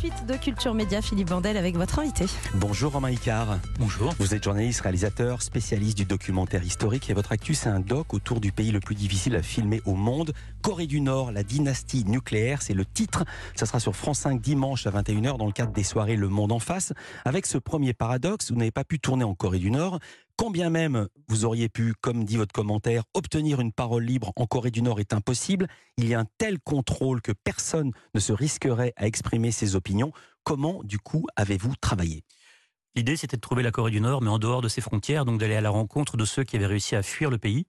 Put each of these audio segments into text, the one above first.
suite de Culture Média, Philippe Vandel avec votre invité. Bonjour Romain Icard. Bonjour. Vous êtes journaliste, réalisateur, spécialiste du documentaire historique et votre actu c'est un doc autour du pays le plus difficile à filmer au monde. Corée du Nord, la dynastie nucléaire, c'est le titre. Ça sera sur France 5 dimanche à 21h dans le cadre des soirées Le Monde en face. Avec ce premier paradoxe, vous n'avez pas pu tourner en Corée du Nord. Quand bien même vous auriez pu, comme dit votre commentaire, obtenir une parole libre en Corée du Nord est impossible, il y a un tel contrôle que personne ne se risquerait à exprimer ses opinions. Comment, du coup, avez-vous travaillé? L'idée, c'était de trouver la Corée du Nord, mais en dehors de ses frontières, donc d'aller à la rencontre de ceux qui avaient réussi à fuir le pays,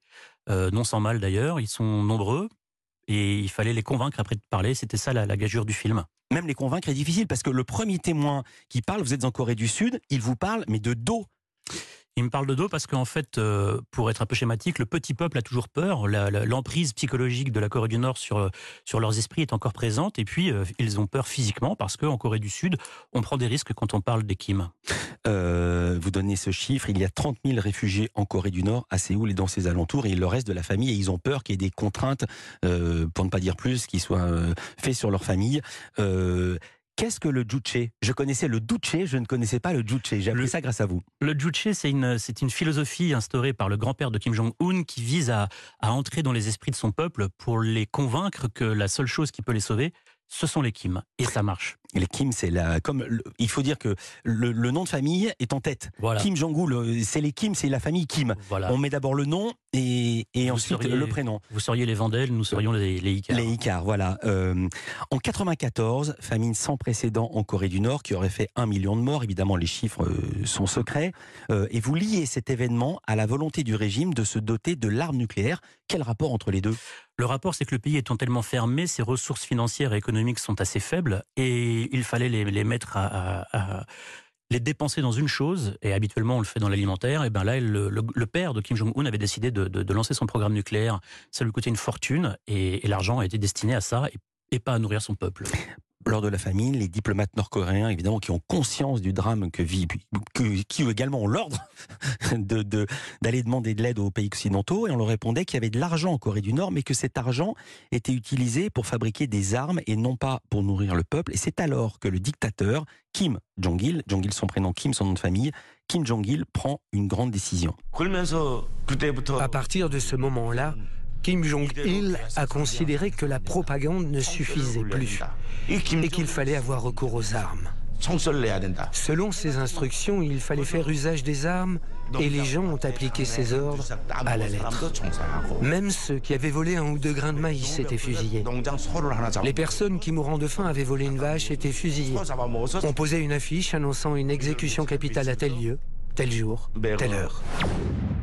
euh, non sans mal d'ailleurs. Ils sont nombreux et il fallait les convaincre après de parler. C'était ça la, la gageure du film. Même les convaincre est difficile parce que le premier témoin qui parle, vous êtes en Corée du Sud, il vous parle, mais de dos. Il me parle de dos parce qu'en fait, euh, pour être un peu schématique, le petit peuple a toujours peur. L'emprise psychologique de la Corée du Nord sur, sur leurs esprits est encore présente. Et puis, euh, ils ont peur physiquement parce qu'en Corée du Sud, on prend des risques quand on parle des Kim. Euh, vous donnez ce chiffre, il y a 30 000 réfugiés en Corée du Nord, à Séoul et dans ses alentours, et le reste de la famille, et ils ont peur qu'il y ait des contraintes, euh, pour ne pas dire plus, qui soient euh, faites sur leur famille. Qu'est-ce que le juche? Je connaissais le duche, je ne connaissais pas le juche. J'ai appris Le- ça grâce à vous. Le Juche, c'est une, c'est une philosophie instaurée par le grand-père de Kim Jong-un qui vise à, à entrer dans les esprits de son peuple pour les convaincre que la seule chose qui peut les sauver, ce sont les Kim. Et ça marche. Les Kim, c'est la, comme le- il faut dire que le, le nom de famille est en tête. Voilà. Kim Jong-un, c'est les Kim, c'est la famille Kim. voilà. On met d'abord le nom et, ensuite seriez- le prénom. Vous seriez les Vandels, nous serions les, les Icars. Les Icars, voilà. Euh, en 94, famine sans précédent en Corée du Nord qui aurait fait un million de morts. Évidemment, les chiffres euh, sont secrets. Euh, et vous liez cet événement à la volonté du régime de se doter de l'arme nucléaire. Quel rapport entre les deux? Le rapport, c'est que le pays étant tellement fermé, ses ressources financières et économiques sont assez faibles et il fallait les, les mettre à, les dépenser dans une chose, et habituellement on le fait dans l'alimentaire, et bien là, le, père de Kim Jong-un avait décidé de, de- lancer son programme nucléaire. Ça lui coûtait une fortune, et, l'argent a été destiné à ça, et pas à nourrir son peuple lors de la famine, les diplomates nord-coréens, évidemment, qui ont conscience du drame que vit, qui également ont l'ordre d'aller de, demander de l'aide aux pays occidentaux, et on leur répondait qu'il y avait de l'argent en Corée du Nord, mais que cet argent était utilisé pour fabriquer des armes et non pas pour nourrir le peuple. Et c'est alors que le dictateur Kim Jong-il, Jong-il son prénom, Kim son nom de famille, Kim Jong-il prend une grande décision. À partir de ce moment-là, Kim Jong-il a considéré que la propagande ne suffisait plus et qu'il fallait avoir recours aux armes. Selon ses instructions, il fallait faire usage des armes et les gens ont appliqué ses ordres à la lettre. Même ceux qui avaient volé un ou deux grains de maïs étaient fusillés. Les personnes qui, mourant de faim, avaient volé une vache étaient fusillées. On posait une affiche annonçant une exécution capitale à tel lieu, tel jour, telle heure.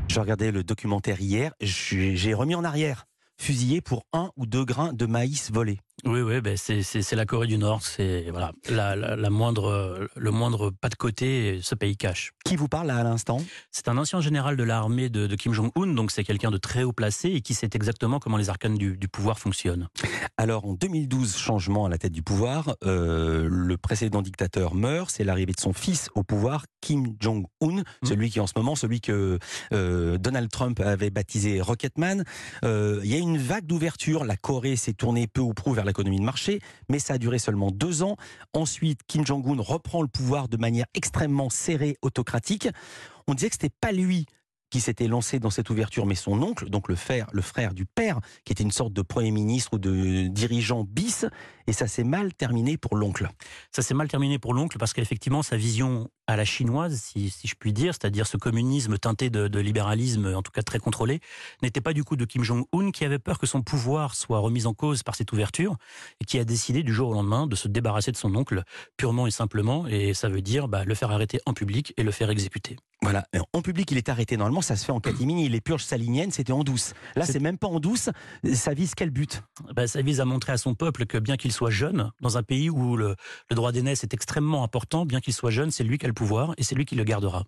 Je regardais le documentaire hier, j'ai remis en arrière. Fusillé pour un ou deux grains de maïs volés. Oui, oui, ben c'est, la Corée du Nord, c'est voilà, la, la, la moindre, le moindre pas de côté, ce pays cache. Qui vous parle là à l'instant? C'est un ancien général de l'armée de, de Kim Jong-un, donc c'est quelqu'un de très haut placé et qui sait exactement comment les arcanes du, du pouvoir fonctionnent. Alors en 2012, changement à la tête du pouvoir, euh, le précédent dictateur meurt, c'est l'arrivée de son fils au pouvoir, Kim Jong-un, celui qui en ce moment, celui que euh, Donald Trump avait baptisé Rocketman. Euh, Il y a une vague d'ouverture, la Corée s'est tournée peu ou prou vers l'économie de marché, mais ça a duré seulement deux ans. Ensuite, Kim Jong-un reprend le pouvoir de manière extrêmement serrée, autocratique. On disait que c'était pas lui qui s'était lancé dans cette ouverture, mais son oncle, donc le frère, le frère du père, qui était une sorte de premier ministre ou de dirigeant bis, et ça s'est mal terminé pour l'oncle. Ça s'est mal terminé pour l'oncle parce qu'effectivement, sa vision à la chinoise, si, je puis dire, c'est-à-dire ce communisme teinté de, de libéralisme, en tout cas très contrôlé, n'était pas du coup de Kim Jong-un qui avait peur que son pouvoir soit remis en cause par cette ouverture et qui a décidé du jour au lendemain de se débarrasser de son oncle purement et simplement, et ça veut dire bah, le faire arrêter en public et le faire exécuter. Voilà. En public, il est arrêté. Normalement, ça se fait en catimini. Les purges saliniennes, c'était en douce. Là, C'est- même pas en douce. Ça vise quel but? Bah, ça vise à montrer à son peuple que bien qu'il soit jeune, dans un pays où le, le droit d'aînesse est extrêmement important, bien qu'il soit jeune, c'est lui qui a le pouvoir et c'est lui qui le gardera.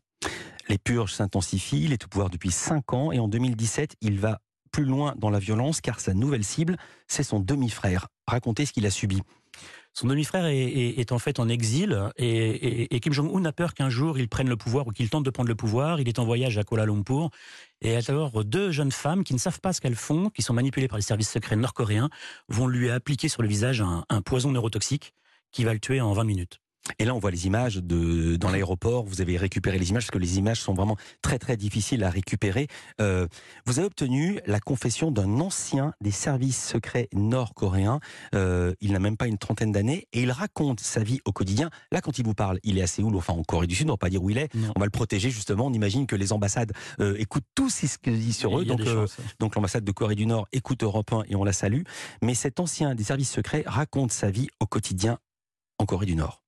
Les purges s'intensifient. Il est au pouvoir depuis 5 ans. Et en 2017, il va plus loin dans la violence car sa nouvelle cible, c'est son demi-frère. Racontez ce qu'il a subi. Son demi-frère est, en fait en exil et, Kim Jong-un a peur qu'un jour il prenne le pouvoir ou qu'il tente de prendre le pouvoir. Il est en voyage à Kuala Lumpur et alors deux jeunes femmes qui ne savent pas ce qu'elles font, qui sont manipulées par les services secrets nord-coréens, vont lui appliquer sur le visage un, un poison neurotoxique qui va le tuer en 20 minutes. Et là, on voit les images de dans l'aéroport. Vous avez récupéré les images parce que les images sont vraiment très très difficiles à récupérer. Euh, vous avez obtenu la confession d'un ancien des services secrets nord-coréens. Euh, il n'a même pas une trentaine d'années et il raconte sa vie au quotidien. Là, quand il vous parle, il est à Séoul, enfin en Corée du Sud. On va pas dire où il est. Non. On va le protéger justement. On imagine que les ambassades euh, écoutent tout ce qu'il dit sur eux. Donc donc l'ambassade de Corée du Nord écoute Europe 1 et on la salue. Mais cet ancien des services secrets raconte sa vie au quotidien en Corée du Nord.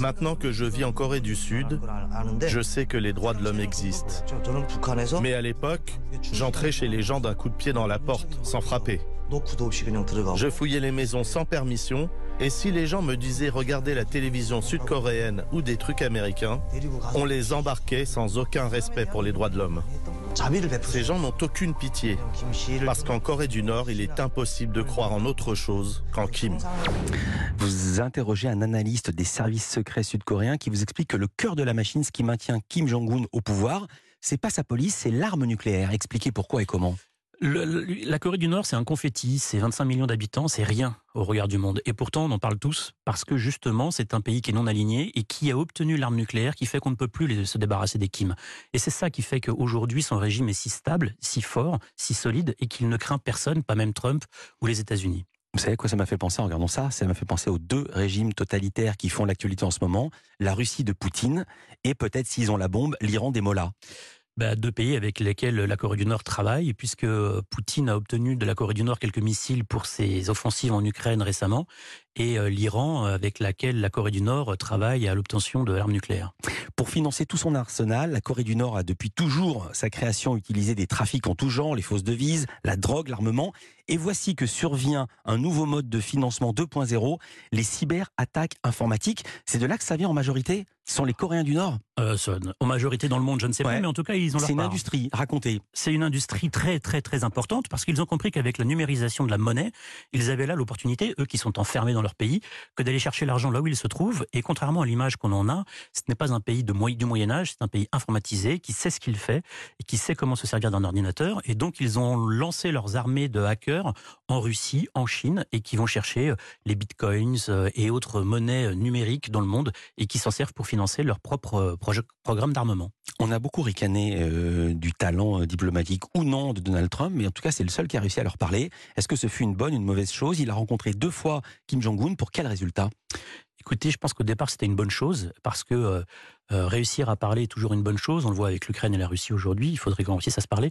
Maintenant que je vis en Corée du Sud, je sais que les droits de l'homme existent. Mais à l'époque, j'entrais chez les gens d'un coup de pied dans la porte, sans frapper. Je fouillais les maisons sans permission, et si les gens me disaient regarder la télévision sud-coréenne ou des trucs américains, on les embarquait sans aucun respect pour les droits de l'homme. Ces gens n'ont aucune pitié, parce qu'en Corée du Nord, il est impossible de croire en autre chose qu'en Kim. Vous interrogez un analyste des services secrets sud-coréens qui vous explique que le cœur de la machine, ce qui maintient Kim Jong-un au pouvoir, c'est pas sa police, c'est l'arme nucléaire. Expliquez pourquoi et comment. La Corée du Nord, c'est un confetti, c'est 25 millions d'habitants, c'est rien au regard du monde. Et pourtant, on en parle tous, parce que justement, c'est un pays qui est non aligné et qui a obtenu l'arme nucléaire qui fait qu'on ne peut plus se débarrasser des Kim. Et c'est ça qui fait qu'aujourd'hui, son régime est si stable, si fort, si solide, et qu'il ne craint personne, pas même Trump ou les États-Unis. Vous savez quoi ça m'a fait penser en regardant ça? Ça m'a fait penser aux deux régimes totalitaires qui font l'actualité en ce moment. La Russie de Poutine et peut-être s'ils ont la bombe, l'Iran des Mollahs. Bah, deux pays avec lesquels la Corée du Nord travaille, puisque Poutine a obtenu de la Corée du Nord quelques missiles pour ses offensives en Ukraine récemment, et euh, l'Iran avec laquelle la Corée du Nord travaille à l'obtention de l'arme nucléaire. Pour financer tout son arsenal, la Corée du Nord a depuis toujours sa création utilisé des trafics en tout genre, les fausses devises, la drogue, l'armement. Et voici que survient un nouveau mode de financement 2.0, les cyberattaques informatiques. C'est de là que ça vient en majorité Ce sont les Coréens du Nord Euh, en majorité dans le monde, je ne sais Ouais. pas, mais en tout cas, ils ont leur C'est une part. industrie, racontez. C'est une industrie très très très importante parce qu'ils ont compris qu'avec la numérisation de la monnaie, ils avaient là l'opportunité, eux qui sont enfermés dans leur pays, que d'aller chercher l'argent là où il se trouve. Et contrairement à l'image qu'on en a, ce n'est pas un pays de du Moyen Âge, c'est un pays informatisé qui sait ce qu'il fait et qui sait comment se servir d'un ordinateur. Et donc ils ont lancé leurs armées de hackers en Russie, en Chine, et qui vont chercher euh, les bitcoins euh, et autres monnaies euh, numériques dans le monde et qui s'en servent pour financer leur propre programme d'armement. On a beaucoup ricané du talent diplomatique ou non de Donald Trump, mais en tout cas, c'est le seul qui a réussi à leur parler. Est-ce que ce fut une bonne, une mauvaise chose? Il a rencontré deux fois Kim Jong-un. Pour quel résultat? Écoutez, je pense qu'au départ, c'était une bonne chose, parce que euh, euh, réussir à parler est toujours une bonne chose. On le voit avec l'Ukraine et la Russie aujourd'hui, il faudrait qu'on réussisse à se parler.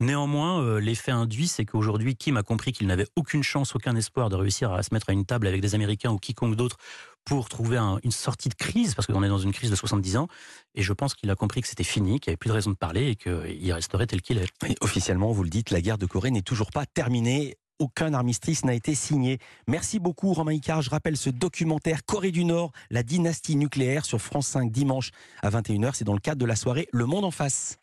Néanmoins, euh, l'effet induit, c'est qu'aujourd'hui, Kim a compris qu'il n'avait aucune chance, aucun espoir de réussir à se mettre à une table avec des Américains ou quiconque d'autre pour trouver un- une sortie de crise, parce qu'on est dans une crise de 70 ans, et je pense qu'il a compris que c'était fini, qu'il n'y avait plus de raison de parler et qu'il resterait tel qu'il est. Officiellement, vous le dites, la guerre de Corée n'est toujours pas terminée. Aucun armistice n'a été signé. Merci beaucoup, Romain Icard. Je rappelle ce documentaire Corée du Nord, la dynastie nucléaire sur France 5 dimanche à 21h. C'est dans le cadre de la soirée Le Monde en face.